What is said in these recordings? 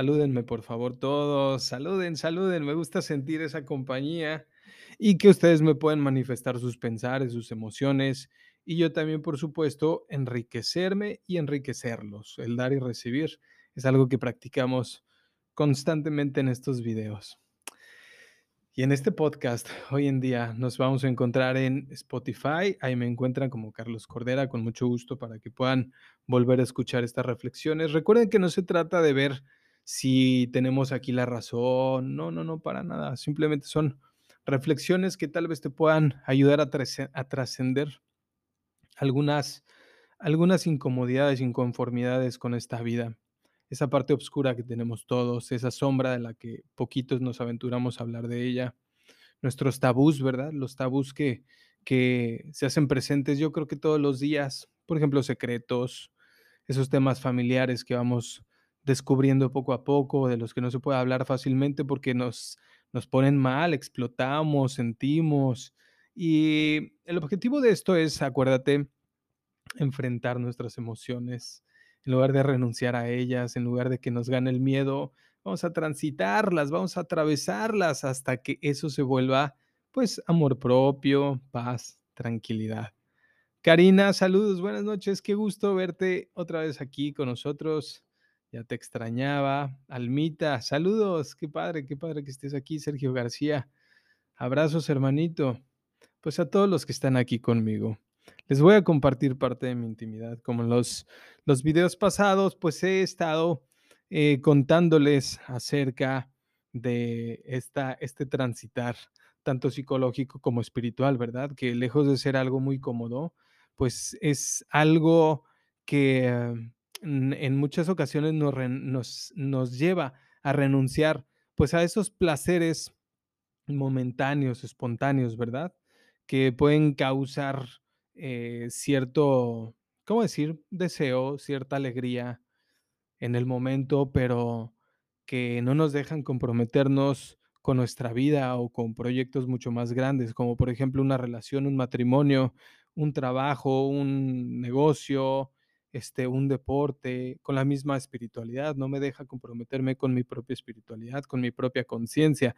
Salúdenme, por favor, todos. Saluden, saluden. Me gusta sentir esa compañía y que ustedes me pueden manifestar sus pensares, sus emociones y yo también, por supuesto, enriquecerme y enriquecerlos. El dar y recibir es algo que practicamos constantemente en estos videos. Y en este podcast, hoy en día, nos vamos a encontrar en Spotify. Ahí me encuentran como Carlos Cordera, con mucho gusto para que puedan volver a escuchar estas reflexiones. Recuerden que no se trata de ver si tenemos aquí la razón. No, no, no, para nada. Simplemente son reflexiones que tal vez te puedan ayudar a, trascender algunas, algunas incomodidades, inconformidades con esta vida. Esa parte oscura que tenemos todos, esa sombra de la que poquitos nos aventuramos a hablar de ella. Nuestros tabús, ¿verdad? Los tabús que, que se hacen presentes yo creo que todos los días. Por ejemplo, secretos, esos temas familiares que vamos descubriendo poco a poco, de los que no se puede hablar fácilmente porque nos, nos ponen mal, explotamos, sentimos. Y el objetivo de esto es, acuérdate, enfrentar nuestras emociones. En lugar de renunciar a ellas, en lugar de que nos gane el miedo, vamos a transitarlas, vamos a atravesarlas hasta que eso se vuelva, pues, amor propio, paz, tranquilidad. Karina, saludos, buenas noches, qué gusto verte otra vez aquí con nosotros. Ya te extrañaba. Almita, saludos. Qué padre, qué padre que estés aquí. Sergio García. Abrazos, hermanito. Pues a todos los que están aquí conmigo. Les voy a compartir parte de mi intimidad. Como en los, los videos pasados, pues he estado eh, contándoles acerca de esta, este transitar, tanto psicológico como espiritual, ¿verdad? Que lejos de ser algo muy cómodo, pues es algo que en muchas ocasiones nos, nos, lleva a renunciar pues a esos placeres momentáneos, espontáneos, ¿verdad? Que pueden causar eh, cierto, ¿cómo decir? Deseo, cierta alegría en el momento, pero que no nos dejan comprometernos con nuestra vida o con proyectos mucho más grandes, como por ejemplo una relación, un matrimonio, un trabajo, un negocio, este, un deporte, con la misma espiritualidad, no me deja comprometerme con mi propia espiritualidad, con mi propia conciencia.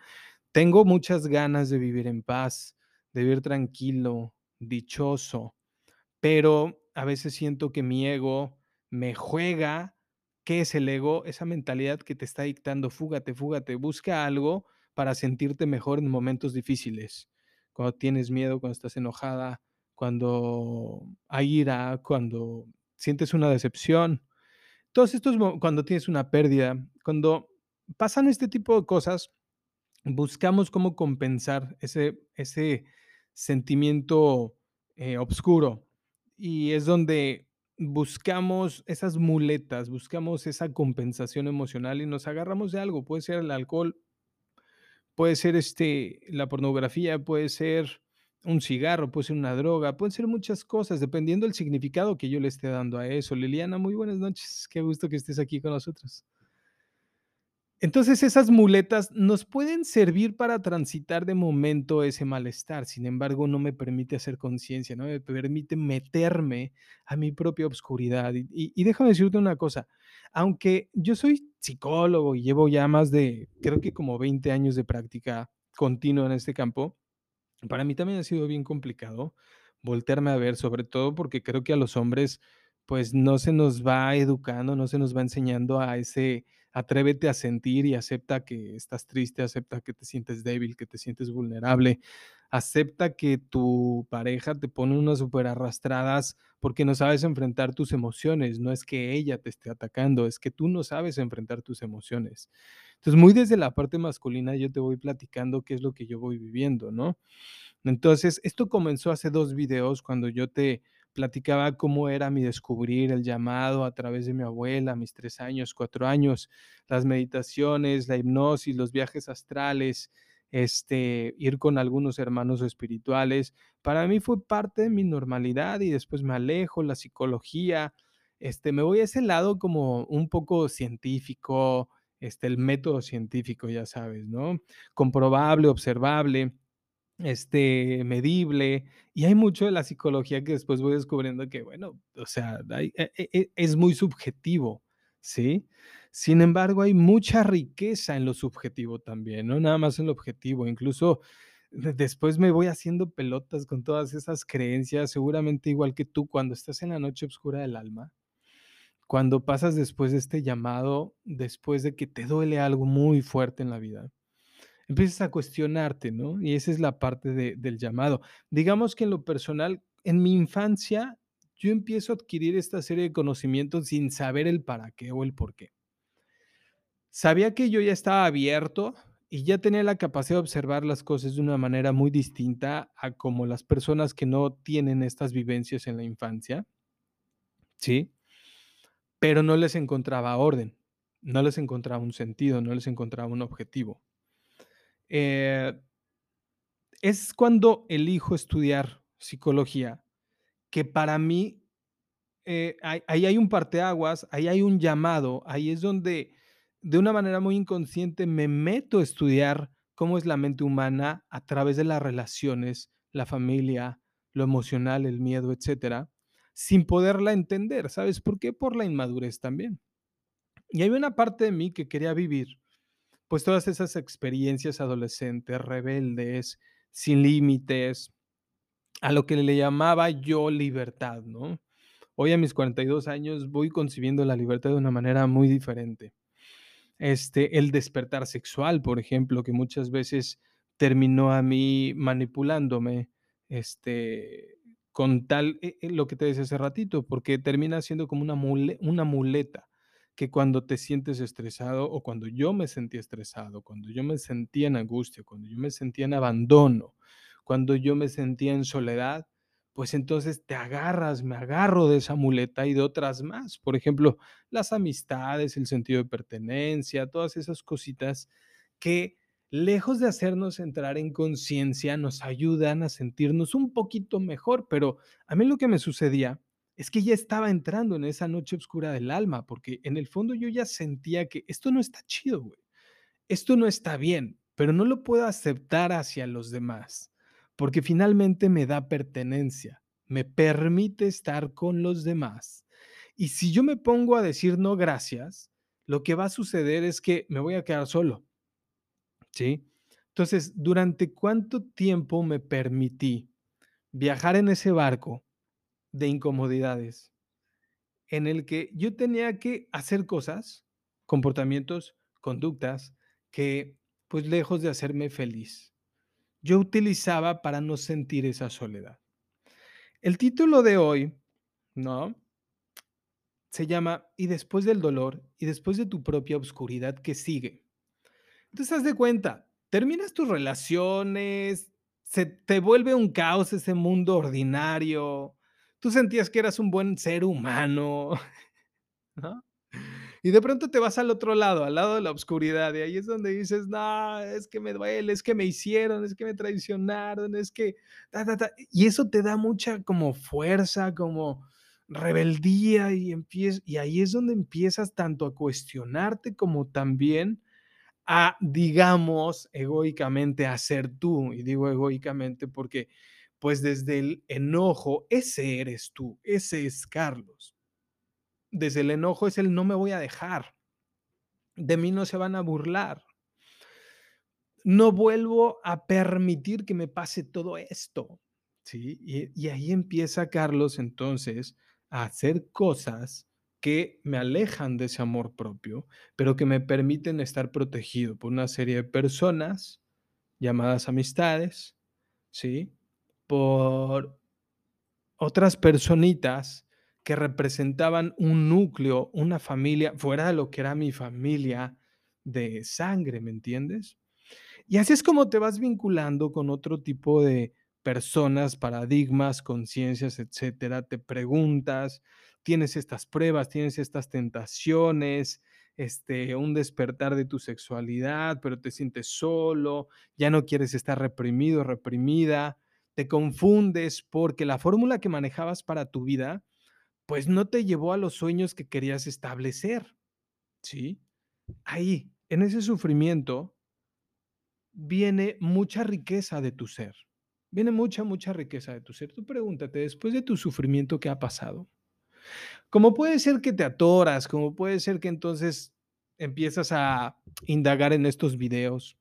Tengo muchas ganas de vivir en paz, de vivir tranquilo, dichoso, pero a veces siento que mi ego me juega. ¿Qué es el ego? Esa mentalidad que te está dictando, fúgate, fúgate, busca algo para sentirte mejor en momentos difíciles. Cuando tienes miedo, cuando estás enojada, cuando hay ira, cuando sientes una decepción. Todos estos, cuando tienes una pérdida, cuando pasan este tipo de cosas, buscamos cómo compensar ese, ese sentimiento eh, oscuro. Y es donde buscamos esas muletas, buscamos esa compensación emocional y nos agarramos de algo. Puede ser el alcohol, puede ser este, la pornografía, puede ser un cigarro, puede ser una droga, pueden ser muchas cosas, dependiendo del significado que yo le esté dando a eso. Liliana, muy buenas noches, qué gusto que estés aquí con nosotros. Entonces esas muletas nos pueden servir para transitar de momento ese malestar, sin embargo no me permite hacer conciencia, no me permite meterme a mi propia oscuridad. Y, y, déjame decirte una cosa, aunque yo soy psicólogo y llevo ya más de, creo que como 20 años de práctica continua en este campo, para mí también ha sido bien complicado voltearme a ver, sobre todo porque creo que a los hombres, pues no se nos va educando, no se nos va enseñando a ese atrévete a sentir y acepta que estás triste, acepta que te sientes débil, que te sientes vulnerable, acepta que tu pareja te pone unas super arrastradas porque no sabes enfrentar tus emociones, no es que ella te esté atacando, es que tú no sabes enfrentar tus emociones. Entonces, muy desde la parte masculina yo te voy platicando qué es lo que yo voy viviendo, ¿no? Entonces, esto comenzó hace dos videos cuando yo te platicaba cómo era mi descubrir el llamado a través de mi abuela, mis tres años, cuatro años, las meditaciones, la hipnosis, los viajes astrales, este, ir con algunos hermanos espirituales. Para mí fue parte de mi normalidad y después me alejo, la psicología, este, me voy a ese lado como un poco científico, este, el método científico, ya sabes, ¿no? Comprobable, observable, este, medible, y hay mucho de la psicología que después voy descubriendo que, bueno, o sea, e, e, e, es muy subjetivo, ¿sí? Sin embargo, hay mucha riqueza en lo subjetivo también, no nada más en lo objetivo, incluso de después me voy haciendo pelotas con todas esas creencias, seguramente igual que tú, cuando estás en la noche oscura del alma, cuando pasas después de este llamado, después de que te duele algo muy fuerte en la vida, empiezas a cuestionarte, ¿no? Y esa es la parte de del llamado. Digamos que en lo personal, en mi infancia, yo empiezo a adquirir esta serie de conocimientos sin saber el para qué o el por qué. Sabía que yo ya estaba abierto y ya tenía la capacidad de observar las cosas de una manera muy distinta a como las personas que no tienen estas vivencias en la infancia, ¿sí? Pero no les encontraba orden, no les encontraba un sentido, no les encontraba un objetivo. Eh, es cuando elijo estudiar psicología, que para mí, eh, ahí hay un parteaguas, ahí hay un llamado, ahí es donde, de una manera muy inconsciente, me meto a estudiar cómo es la mente humana a través de las relaciones, la familia, lo emocional, el miedo, etcétera, sin poderla entender, ¿sabes por qué? Por la inmadurez también. Y hay una parte de mí que quería vivir, pues, todas esas experiencias adolescentes, rebeldes, sin límites, a lo que le llamaba yo libertad, ¿no? Hoy, a mis 42 años, voy concibiendo la libertad de una manera muy diferente. Este, el despertar sexual, por ejemplo, que muchas veces terminó a mí manipulándome, este, con tal, eh eh, lo que te decía hace ratito, porque termina siendo como una mule una muleta, que cuando te sientes estresado, o cuando yo me sentía estresado, cuando yo me sentía en angustia, cuando yo me sentía en abandono, cuando yo me sentía en soledad, pues entonces te agarras, me agarro de esa muleta y de otras más. Por ejemplo, las amistades, el sentido de pertenencia, todas esas cositas que, lejos de hacernos entrar en conciencia, nos ayudan a sentirnos un poquito mejor. Pero a mí lo que me sucedía es que ya estaba entrando en esa noche oscura del alma, porque en el fondo yo ya sentía que esto no está chido, güey. Esto no está bien, pero no lo puedo aceptar hacia los demás, porque finalmente me da pertenencia, me permite estar con los demás. Y si yo me pongo a decir no gracias, lo que va a suceder es que me voy a quedar solo. ¿Sí? Entonces, ¿durante cuánto tiempo me permití viajar en ese barco de incomodidades? En el que yo tenía que hacer cosas, comportamientos, conductas que, pues, lejos de hacerme feliz, yo utilizaba para no sentir esa soledad. El título de hoy, ¿no? Se llama "Y después del dolor, y después de tu propia oscuridad, ¿qué sigue?". Entonces, haz de cuenta, terminas tus relaciones, se te vuelve un caos ese mundo ordinario, tú sentías que eras un buen ser humano, ¿no? Y de pronto te vas al otro lado, al lado de la oscuridad, y ahí es donde dices: "No, es que me duele, es que me hicieron, es que me traicionaron, es que ta, ta, ta". Y eso te da mucha como fuerza, como rebeldía, y empiez y ahí es donde empiezas tanto a cuestionarte como también a, digamos, egoicamente, a ser tú. Y digo egoicamente porque, pues, desde el enojo, ese eres tú, ese es Carlos. Desde el enojo es el no me voy a dejar. De mí no se van a burlar. No vuelvo a permitir que me pase todo esto, ¿sí? Y y ahí empieza Carlos, entonces, a hacer cosas que me alejan de ese amor propio, pero que me permiten estar protegido por una serie de personas llamadas amistades, ¿sí? Por otras personitas que representaban un núcleo, una familia, fuera de lo que era mi familia de sangre, ¿me entiendes? Y así es como te vas vinculando con otro tipo de personas, paradigmas, conciencias, etcétera. Te preguntas, tienes estas pruebas, tienes estas tentaciones, este, un despertar de tu sexualidad, pero te sientes solo, ya no quieres estar reprimido, reprimida, te confundes porque la fórmula que manejabas para tu vida, pues, no te llevó a los sueños que querías establecer, ¿sí? Ahí, en ese sufrimiento viene mucha riqueza de tu ser, viene mucha, mucha riqueza de tu ser. Tú pregúntate, después de tu sufrimiento, ¿qué ha pasado? Como puede ser que te atoras, como puede ser que entonces empiezas a indagar en estos videos,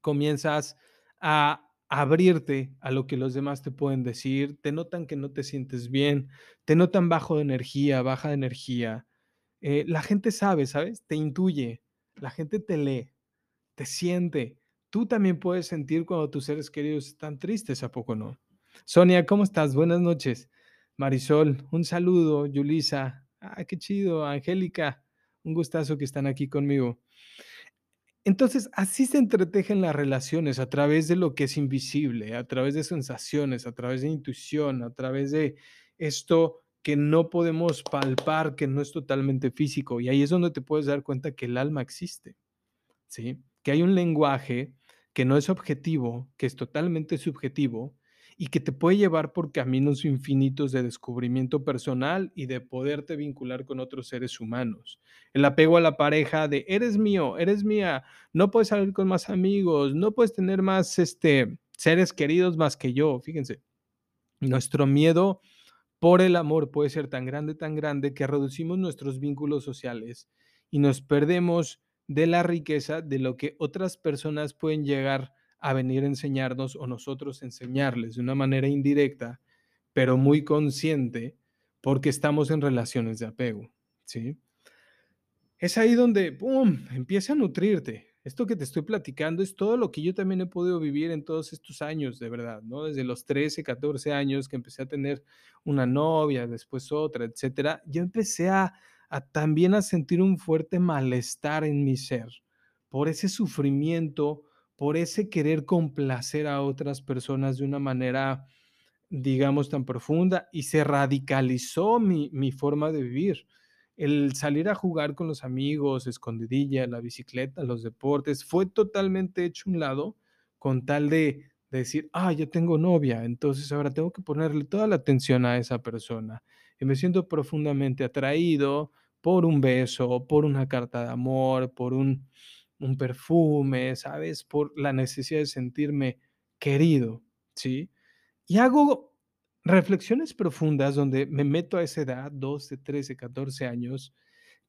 comienzas a abrirte a lo que los demás te pueden decir, te notan que no te sientes bien, te notan bajo de energía, baja de energía. Eh, la gente sabe, ¿sabes? Te intuye, la gente te lee, te siente. Tú también puedes sentir cuando tus seres queridos están tristes, ¿a poco no? Sonia, ¿cómo estás? Buenas noches. Marisol, un saludo. Yulisa, ah, qué chido. Angélica, un gustazo que están aquí conmigo. Entonces, así se entretejen las relaciones a través de lo que es invisible, a través de sensaciones, a través de intuición, a través de esto que no podemos palpar, que no es totalmente físico. Y ahí es donde te puedes dar cuenta que el alma existe, ¿sí? Que hay un lenguaje que no es objetivo, que es totalmente subjetivo y que te puede llevar por caminos infinitos de descubrimiento personal y de poderte vincular con otros seres humanos. El apego a la pareja de eres mío, eres mía, no puedes salir con más amigos, no puedes tener más este, seres queridos más que yo. Fíjense, nuestro miedo por el amor puede ser tan grande, tan grande que reducimos nuestros vínculos sociales y nos perdemos de la riqueza de lo que otras personas pueden llegar a venir a enseñarnos o nosotros enseñarles de una manera indirecta, pero muy consciente, porque estamos en relaciones de apego, ¿sí? Es ahí donde, ¡pum!, empieza a nutrirte. Esto que te estoy platicando es todo lo que yo también he podido vivir en todos estos años, de verdad, ¿no? Desde los 13, 14 años que empecé a tener una novia, después otra, etcétera, yo empecé a, a también a sentir un fuerte malestar en mi ser por ese sufrimiento, por ese querer complacer a otras personas de una manera, digamos, tan profunda y se radicalizó mi, mi forma de vivir. El salir a jugar con los amigos, escondidilla, la bicicleta, los deportes, fue totalmente hecho un lado con tal de, de decir, ah, yo tengo novia, entonces ahora tengo que ponerle toda la atención a esa persona. Y me siento profundamente atraído por un beso, por una carta de amor, por un, un perfume, ¿sabes? Por la necesidad de sentirme querido, ¿sí? Y hago reflexiones profundas donde me meto a esa edad, 12, 13, 14 años,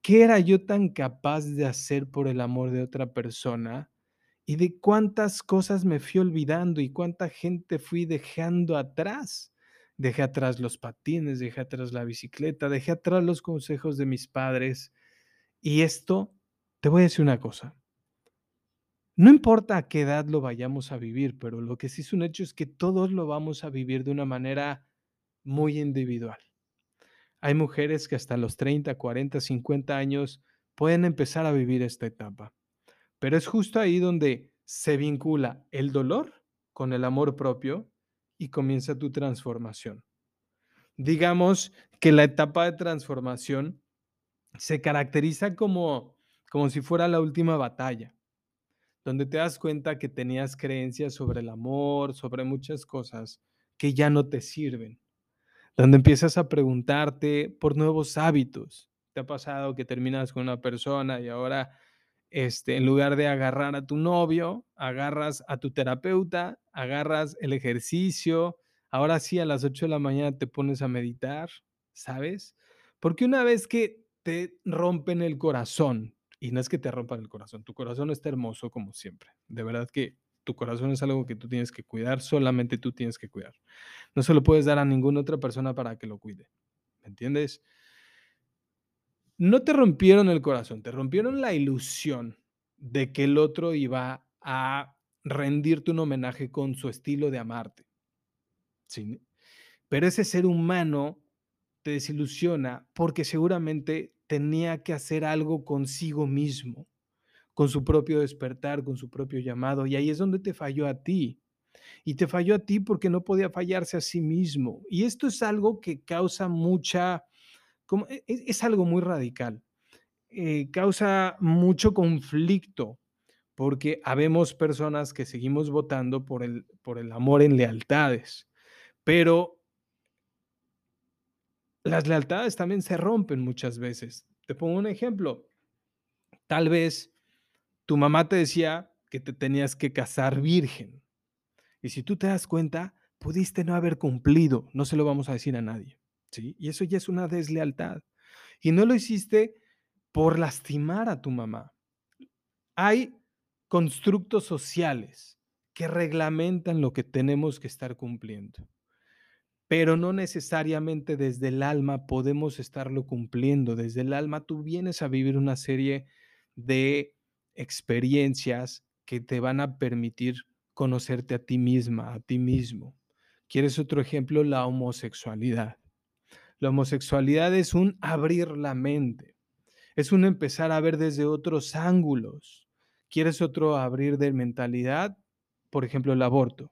¿qué era yo tan capaz de hacer por el amor de otra persona? Y de cuántas cosas me fui olvidando y cuánta gente fui dejando atrás. Dejé atrás los patines, dejé atrás la bicicleta, dejé atrás los consejos de mis padres. Y esto, te voy a decir una cosa, no importa a qué edad lo vayamos a vivir, pero lo que sí es un hecho es que todos lo vamos a vivir de una manera muy individual. Hay mujeres que hasta los 30, 40, 50 años pueden empezar a vivir esta etapa, pero es justo ahí donde se vincula el dolor con el amor propio y comienza tu transformación. Digamos que la etapa de transformación se caracteriza como, como si fuera la última batalla donde te das cuenta que tenías creencias sobre el amor, sobre muchas cosas que ya no te sirven, donde empiezas a preguntarte por nuevos hábitos. ¿Te ha pasado que terminas con una persona y ahora, este, en lugar de agarrar a tu novio, agarras a tu terapeuta, agarras el ejercicio, ahora sí a las 8 de la mañana te pones a meditar, ¿sabes? Porque una vez que te rompen el corazón, y no es que te rompan el corazón, tu corazón está hermoso como siempre. De verdad que tu corazón es algo que tú tienes que cuidar, solamente tú tienes que cuidar. No se lo puedes dar a ninguna otra persona para que lo cuide. ¿Me entiendes? No te rompieron el corazón, te rompieron la ilusión de que el otro iba a rendirte un homenaje con su estilo de amarte. ¿Sí? Pero ese ser humano te desilusiona porque seguramente tenía que hacer algo consigo mismo, con su propio despertar, con su propio llamado. Y ahí es donde te falló a ti. Y te falló a ti porque no podía fallarse a sí mismo. Y esto es algo que causa mucha, como, e, e, es, algo muy radical. Eh, causa mucho conflicto porque habemos personas que seguimos votando por el, por el amor en lealtades, pero las lealtades también se rompen muchas veces. Te pongo un ejemplo. Tal vez tu mamá te decía que te tenías que casar virgen. Y si tú te das cuenta, pudiste no haber cumplido. No se lo vamos a decir a nadie. ¿sí? Y eso ya es una deslealtad. Y no lo hiciste por lastimar a tu mamá. Hay constructos sociales que reglamentan lo que tenemos que estar cumpliendo, pero no necesariamente desde el alma podemos estarlo cumpliendo. Desde el alma tú vienes a vivir una serie de experiencias que te van a permitir conocerte a ti misma, a ti mismo. ¿Quieres otro ejemplo? La homosexualidad. La homosexualidad es un abrir la mente, es un empezar a ver desde otros ángulos. ¿Quieres otro abrir de mentalidad? Por ejemplo, el aborto.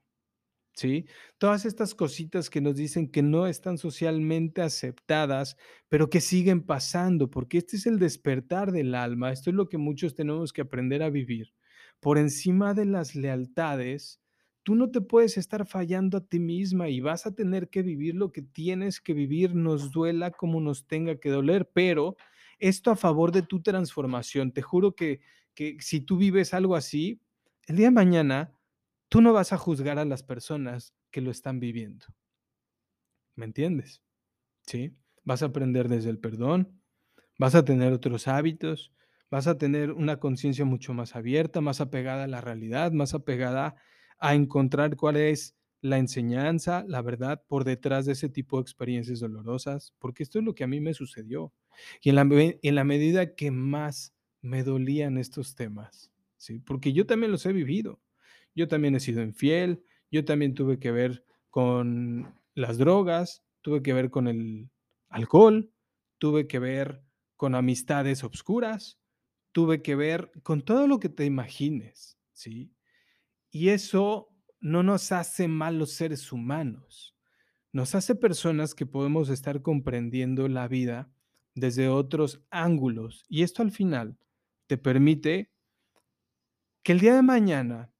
¿Sí? Todas estas cositas que nos dicen que no están socialmente aceptadas, pero que siguen pasando, porque este es el despertar del alma, esto es lo que muchos tenemos que aprender a vivir. Por encima de las lealtades, tú no te puedes estar fallando a ti misma y vas a tener que vivir lo que tienes que vivir, nos duela como nos tenga que doler, pero esto a favor de tu transformación. Te juro que, que si tú vives algo así, el día de mañana tú no vas a juzgar a las personas que lo están viviendo. ¿Me entiendes? ¿Sí? Vas a aprender desde el perdón, vas a tener otros hábitos, vas a tener una conciencia mucho más abierta, más apegada a la realidad, más apegada a encontrar cuál es la enseñanza, la verdad por detrás de ese tipo de experiencias dolorosas, porque esto es lo que a mí me sucedió. Y en la, en la medida que más me dolían estos temas, ¿sí? porque yo también los he vivido. Yo también he sido infiel, yo también tuve que ver con las drogas, tuve que ver con el alcohol, tuve que ver con amistades obscuras, tuve que ver con todo lo que te imagines, ¿sí? Y eso no nos hace malos seres humanos, nos hace personas que podemos estar comprendiendo la vida desde otros ángulos. Y esto al final te permite que el día de mañana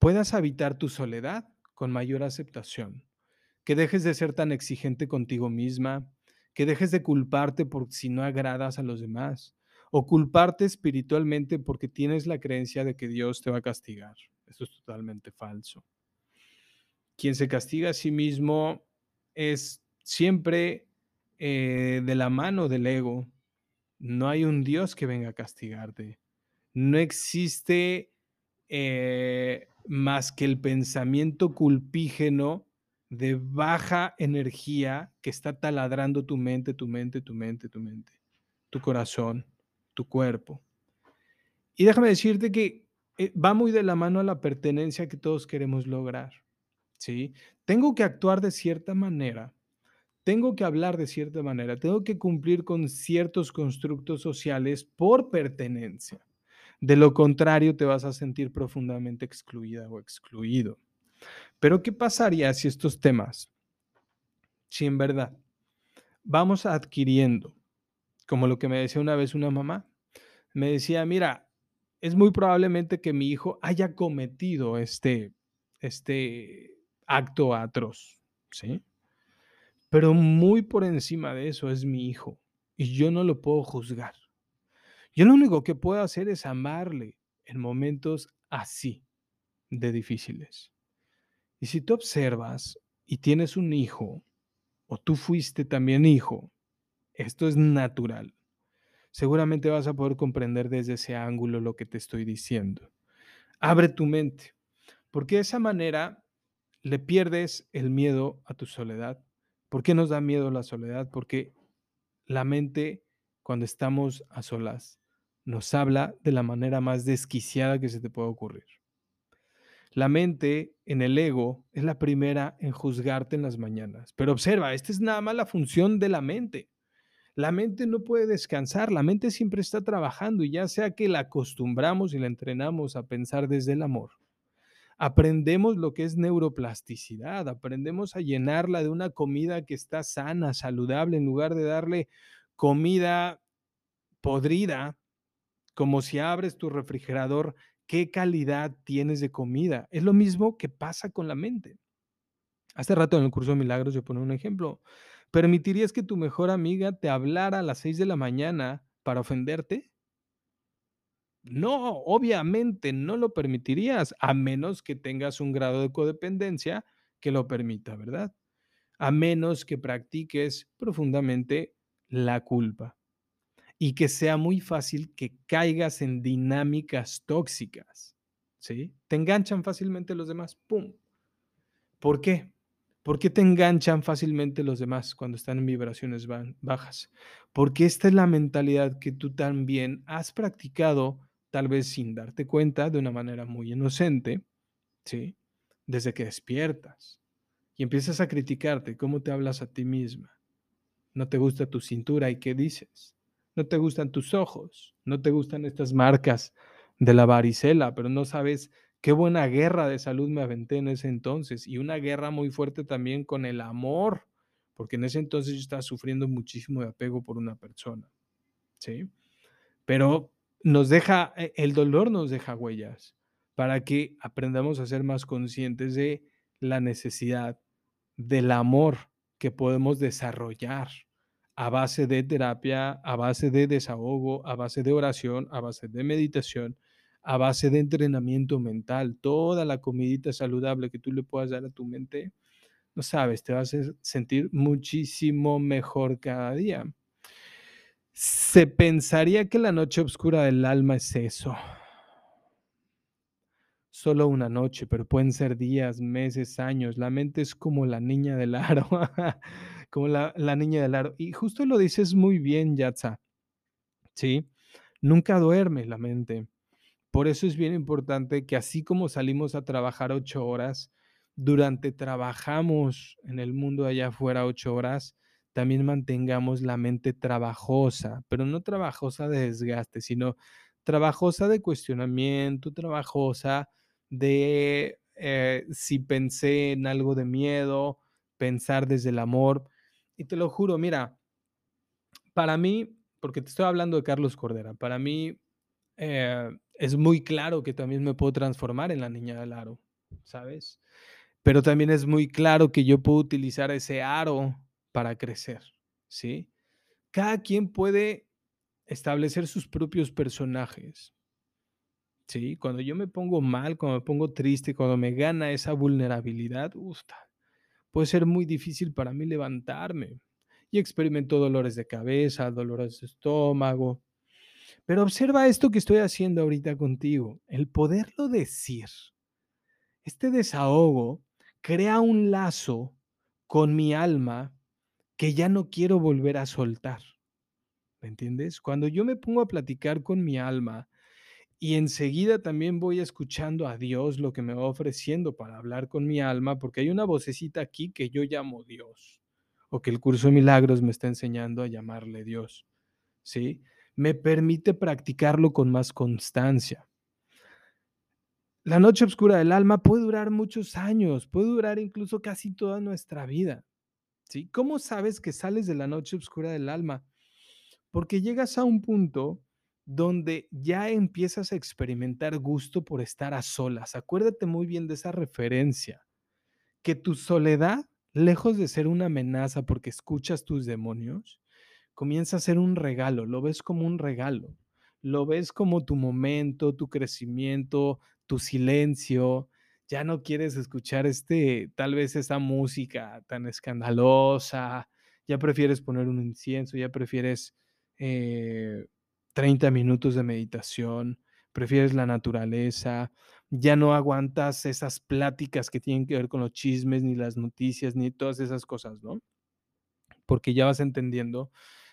puedas habitar tu soledad con mayor aceptación, que dejes de ser tan exigente contigo misma, que dejes de culparte por si no agradas a los demás, o culparte espiritualmente porque tienes la creencia de que Dios te va a castigar. Eso es totalmente falso. Quien se castiga a sí mismo es siempre eh, de la mano del ego. No hay un Dios que venga a castigarte. No existe eh, más que el pensamiento culpígeno de baja energía que está taladrando tu mente, tu mente, tu mente, tu mente, tu corazón, tu cuerpo. Y déjame decirte que eh, va muy de la mano a la pertenencia que todos queremos lograr. ¿sí? Tengo que actuar de cierta manera, tengo que hablar de cierta manera, tengo que cumplir con ciertos constructos sociales por pertenencia. De lo contrario, te vas a sentir profundamente excluida o excluido. Pero ¿qué pasaría si estos temas, si en verdad vamos adquiriendo, como lo que me decía una vez una mamá, me decía, mira, es muy probablemente que mi hijo haya cometido este, este acto atroz, ¿sí? Pero muy por encima de eso es mi hijo y yo no lo puedo juzgar. Yo lo único que puedo hacer es amarle en momentos así de difíciles. Y si tú observas y tienes un hijo, o tú fuiste también hijo, esto es natural. Seguramente vas a poder comprender desde ese ángulo lo que te estoy diciendo. Abre tu mente, porque de esa manera le pierdes el miedo a tu soledad. ¿Por qué nos da miedo la soledad? Porque la mente, cuando estamos a solas, nos habla de la manera más desquiciada que se te puede ocurrir. La mente en el ego es la primera en juzgarte en las mañanas. Pero observa, esta es nada más la función de la mente. La mente no puede descansar, la mente siempre está trabajando y ya sea que la acostumbramos y la entrenamos a pensar desde el amor, aprendemos lo que es neuroplasticidad, aprendemos a llenarla de una comida que está sana, saludable, en lugar de darle comida podrida como si abres tu refrigerador, ¿qué calidad tienes de comida? Es lo mismo que pasa con la mente. Hace rato en el curso de milagros yo ponía un ejemplo. ¿Permitirías que tu mejor amiga te hablara a las 6 de la mañana para ofenderte? No, obviamente no lo permitirías, a menos que tengas un grado de codependencia que lo permita, ¿verdad? a menos que practiques profundamente la culpa y que sea muy fácil que caigas en dinámicas tóxicas, ¿sí? Te enganchan fácilmente los demás, ¡pum! ¿Por qué? ¿Por qué te enganchan fácilmente los demás cuando están en vibraciones bajas? Porque esta es la mentalidad que tú también has practicado, tal vez sin darte cuenta, de una manera muy inocente, ¿sí? Desde que despiertas y empiezas a criticarte cómo te hablas a ti misma. No te gusta tu cintura y qué dices. No te gustan tus ojos. No te gustan estas marcas de la varicela, pero no sabes qué buena guerra de salud me aventé en ese entonces y una guerra muy fuerte también con el amor, porque en ese entonces yo estaba sufriendo muchísimo de apego por una persona. ¿Sí? Pero nos deja, e, el dolor nos deja huellas para que aprendamos a ser más conscientes de la necesidad del amor que podemos desarrollar a base de terapia, a base de desahogo, a base de oración, a base de meditación, a base de entrenamiento mental, toda la comidita saludable que tú le puedas dar a tu mente, no sabes, te vas a sentir muchísimo mejor cada día. Se pensaría que la noche oscura del alma es eso, solo una noche, pero pueden ser días, meses, años. La mente es como la niña del aro, como la, la, niña del aro. Y justo lo dices muy bien, Yatza. ¿Sí? Nunca duerme la mente. Por eso es bien importante que así como salimos a trabajar ocho horas, durante trabajamos en el mundo allá afuera ocho horas, también mantengamos la mente trabajosa, pero no trabajosa de desgaste, sino trabajosa de cuestionamiento, trabajosa de eh, si pensé en algo de miedo, pensar desde el amor. Y te lo juro, mira, para mí, porque te estoy hablando de Carlos Cordera, para mí eh, es muy claro que también me puedo transformar en la niña del aro, ¿sabes? Pero también es muy claro que yo puedo utilizar ese aro para crecer, ¿sí? Cada quien puede establecer sus propios personajes. Sí, cuando yo me pongo mal, cuando me pongo triste, cuando me gana esa vulnerabilidad, puede ser muy difícil para mí levantarme. Y experimento dolores de cabeza, dolores de estómago. Pero observa esto que estoy haciendo ahorita contigo, el poderlo decir. Este desahogo crea un lazo con mi alma que ya no quiero volver a soltar. ¿Me entiendes? Cuando yo me pongo a platicar con mi alma, y enseguida también voy escuchando a Dios lo que me va ofreciendo para hablar con mi alma, porque hay una vocecita aquí que yo llamo Dios, o que el curso de milagros me está enseñando a llamarle Dios. ¿Sí? Me permite practicarlo con más constancia. La noche oscura del alma puede durar muchos años, puede durar incluso casi toda nuestra vida. ¿Sí? ¿Cómo sabes que sales de la noche oscura del alma? Porque llegas a un punto donde ya empiezas a experimentar gusto por estar a solas. Acuérdate muy bien de esa referencia, que tu soledad, lejos de ser una amenaza porque escuchas tus demonios, comienza a ser un regalo, lo ves como un regalo, lo ves como tu momento, tu crecimiento, tu silencio. Ya no quieres escuchar este, tal vez esa música tan escandalosa, ya prefieres poner un incienso, ya prefieres eh, 30 minutos de meditación, prefieres la naturaleza, ya no aguantas esas pláticas que tienen que ver con los chismes, ni las noticias, ni todas esas cosas, ¿no? Porque ya vas entendiendo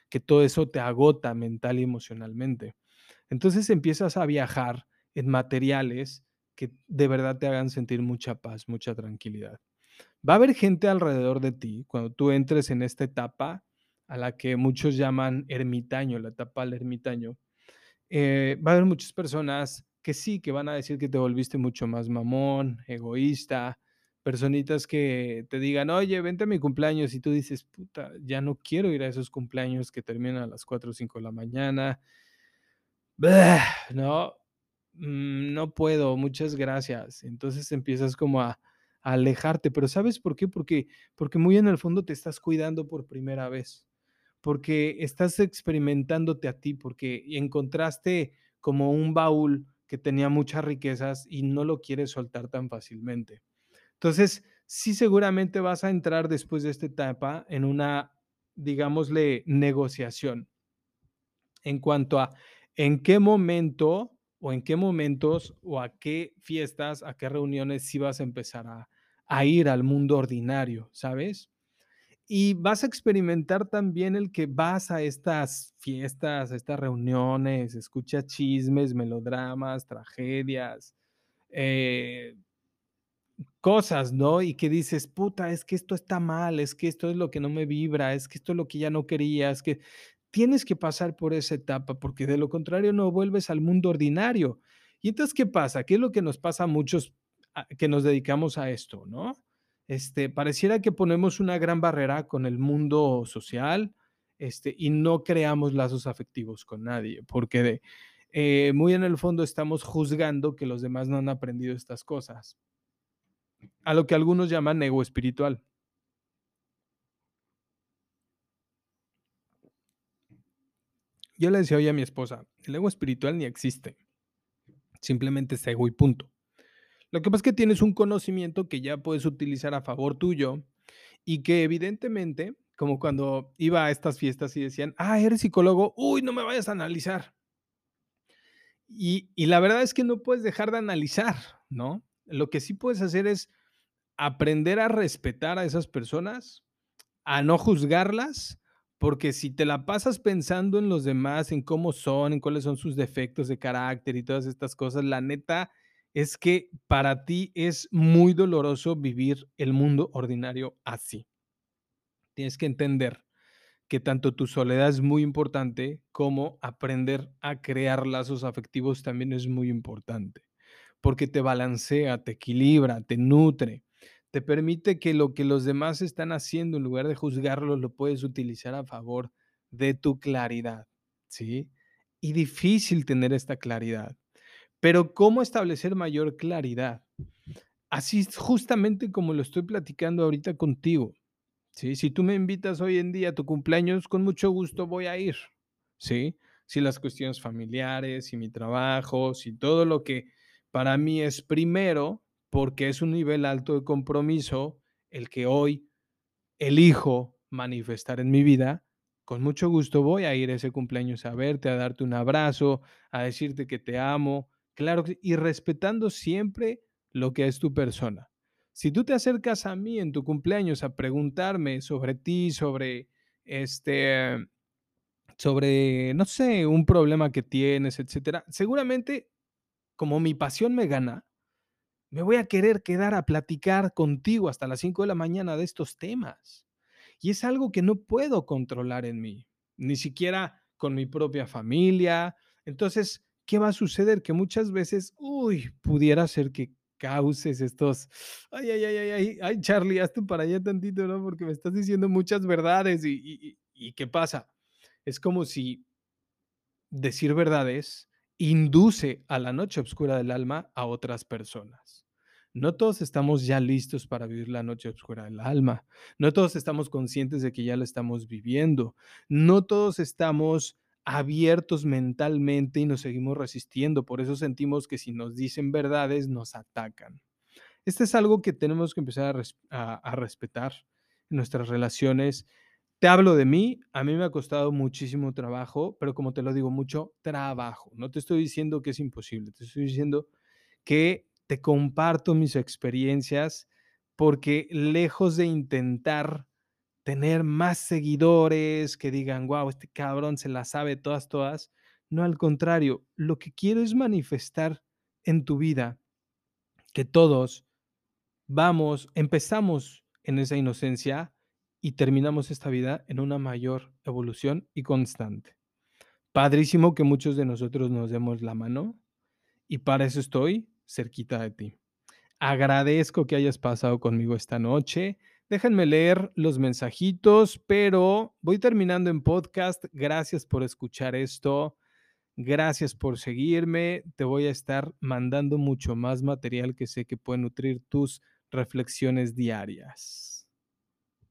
que todo eso te agota mental y emocionalmente. Entonces empiezas a viajar en materiales que de verdad te hagan sentir mucha paz, mucha tranquilidad. Va a haber gente alrededor de ti cuando tú entres en esta etapa a la que muchos llaman ermitaño, la etapa del ermitaño, eh, va a haber muchas personas que sí, que van a decir que te volviste mucho más mamón, egoísta, personitas que te digan, oye, vente a mi cumpleaños y tú dices, puta, ya no quiero ir a esos cumpleaños que terminan a las 4 o 5 de la mañana. no, mm, no puedo, muchas gracias. Entonces empiezas como a, a alejarte, pero ¿sabes por qué? Porque, porque muy en el fondo te estás cuidando por primera vez porque estás experimentándote a ti, porque encontraste como un baúl que tenía muchas riquezas y no lo quieres soltar tan fácilmente. Entonces, sí seguramente vas a entrar después de esta etapa en una, digámosle, negociación en cuanto a en qué momento o en qué momentos o a qué fiestas, a qué reuniones sí vas a empezar a, a ir al mundo ordinario, ¿sabes? Y vas a experimentar también el que vas a estas fiestas, a estas reuniones, escuchas chismes, melodramas, tragedias, eh, cosas, ¿no? Y que dices, puta, es que esto está mal, es que esto es lo que no me vibra, es que esto es lo que ya no quería, es que tienes que pasar por esa etapa, porque de lo contrario no vuelves al mundo ordinario. Y entonces, ¿qué pasa? ¿Qué es lo que nos pasa a muchos que nos dedicamos a esto, ¿no? Este, pareciera que ponemos una gran barrera con el mundo social, este, y no creamos lazos afectivos con nadie, porque eh, muy en el fondo estamos juzgando que los demás no han aprendido estas cosas a lo que algunos llaman ego espiritual. Yo le decía hoy a mi esposa, el ego espiritual ni existe, simplemente es ego y punto. Lo que pasa es que tienes un conocimiento que ya puedes utilizar a favor tuyo y que evidentemente, como cuando iba a estas fiestas y decían, ah, eres psicólogo, uy, no me vayas a analizar. Y, y la verdad es que no puedes dejar de analizar, ¿no? Lo que sí puedes hacer es aprender a respetar a esas personas A no juzgarlas, porque si te la pasas pensando en los demás, en cómo son, en cuáles son sus defectos de carácter y todas estas cosas, la neta es que para ti es muy doloroso vivir el mundo ordinario así. Tienes que entender que tanto tu soledad es muy importante como aprender a crear lazos afectivos también es muy importante, porque te balancea, te equilibra, te nutre, te permite que lo que los demás están haciendo, en lugar de juzgarlos, lo puedes utilizar a favor de tu claridad, ¿sí? Y difícil tener esta claridad. Pero ¿cómo establecer mayor claridad? Así justamente como lo estoy platicando ahorita contigo. Sí, si tú me invitas hoy en día a tu cumpleaños, con mucho gusto voy a ir, ¿sí? Si las cuestiones familiares, si mi trabajo, si todo lo que para mí es primero, porque es un nivel alto de compromiso, el que hoy elijo manifestar en mi vida, con mucho gusto voy a ir ese cumpleaños a verte, a darte un abrazo, a decirte que te amo, claro, y respetando siempre lo que es tu persona. Si tú te acercas a mí en tu cumpleaños a preguntarme sobre ti, sobre este, sobre, no sé, un problema que tienes, etcétera, seguramente como mi pasión me gana, me voy a querer quedar a platicar contigo hasta las 5 de la mañana de estos temas. Y es algo que no puedo controlar en mí, ni siquiera con mi propia familia. Entonces, ¿qué va a suceder? Que muchas veces, uy, pudiera ser que causes estos, ay, ay, ay, ay, ay, Charlie, hazte para allá tantito, ¿no? Porque me estás diciendo muchas verdades y y ¿qué pasa? Es como si decir verdades induce a la noche oscura del alma a otras personas. No todos estamos ya listos para vivir la noche oscura del alma. No todos estamos conscientes de que ya la estamos viviendo. No todos estamos abiertos mentalmente y nos seguimos resistiendo. Por eso sentimos que si nos dicen verdades nos atacan. Este es algo que tenemos que empezar a, res- a- a respetar en nuestras relaciones te hablo de mí, a mí me ha costado muchísimo trabajo, pero como te lo digo, mucho trabajo. No te estoy diciendo que es imposible, te estoy diciendo que te comparto mis experiencias porque lejos de intentar tener más seguidores que digan, wow, este cabrón se la sabe todas, todas, no, al contrario, lo que quiero es manifestar en tu vida que todos vamos, empezamos en esa inocencia y terminamos esta vida en una mayor evolución y constante. Padrísimo que muchos de nosotros nos demos la mano y para eso estoy cerquita de ti. Agradezco que hayas pasado conmigo esta noche. Déjenme leer los mensajitos, pero voy terminando en podcast. Gracias por escuchar esto. Gracias por seguirme. Te voy a estar mandando mucho más material que sé que puede nutrir tus reflexiones diarias.